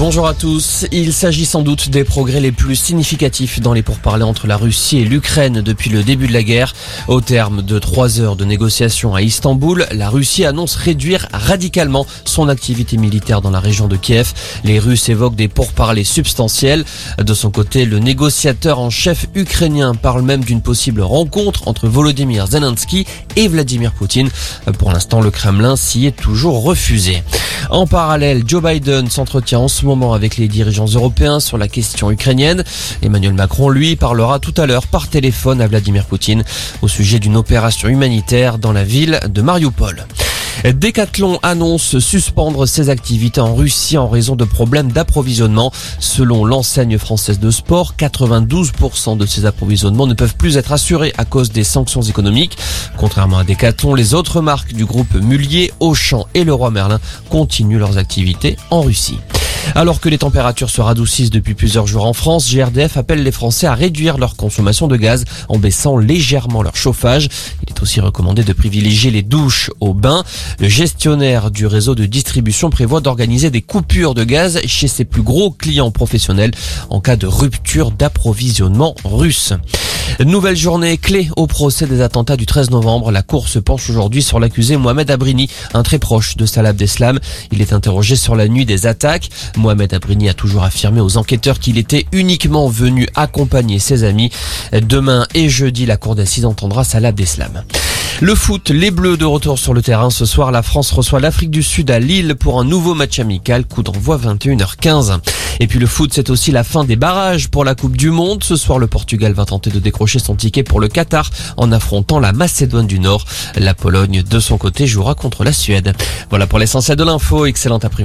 Bonjour à tous. Il s'agit sans doute des progrès les plus significatifs dans les pourparlers entre la Russie et l'Ukraine depuis le début de la guerre. Au terme de trois heures de négociations à Istanbul, la Russie annonce réduire radicalement son activité militaire dans la région de Kiev. Les Russes évoquent des pourparlers substantiels. De son côté, le négociateur en chef ukrainien parle même d'une possible rencontre entre Volodymyr Zelensky et Vladimir Poutine. Pour l'instant, le Kremlin s'y est toujours refusé. En parallèle, Joe Biden s'entretient en ce moment avec les dirigeants européens sur la question ukrainienne. Emmanuel Macron, lui, parlera tout à l'heure par téléphone à Vladimir Poutine au sujet d'une opération humanitaire dans la ville de Mariupol. Decathlon annonce suspendre ses activités en Russie en raison de problèmes d'approvisionnement. Selon l'enseigne française de sport, 92% de ces approvisionnements ne peuvent plus être assurés à cause des sanctions économiques. Contrairement à Decathlon, les autres marques du groupe Mullier, Auchan et Leroy Merlin continuent leurs activités en Russie. Alors que les températures se radoucissent depuis plusieurs jours en France, GRDF appelle les Français à réduire leur consommation de gaz en baissant légèrement leur chauffage. Il est aussi recommandé de privilégier les douches au bain. Le gestionnaire du réseau de distribution prévoit d'organiser des coupures de gaz chez ses plus gros clients professionnels en cas de rupture d'approvisionnement russe. Nouvelle journée clé au procès des attentats du 13 novembre. La cour se penche aujourd'hui sur l'accusé Mohamed Abrini, un très proche de Salah Abdeslam. Il est interrogé sur la nuit des attaques. Mohamed Abrini a toujours affirmé aux enquêteurs qu'il était uniquement venu accompagner ses amis. Demain et jeudi, la cour d'assises entendra Salah Abdeslam. Le foot, les Bleus de retour sur le terrain. Ce soir, la France reçoit l'Afrique du Sud à Lille pour un nouveau match amical. Coup d'envoi 21h15. Et puis le foot, c'est aussi la fin des barrages pour la Coupe du Monde. Ce soir, le Portugal va tenter de décrocher son ticket pour le Qatar en affrontant la Macédoine du Nord. La Pologne, de son côté, jouera contre la Suède. Voilà pour l'essentiel de l'info. Excellent après-midi.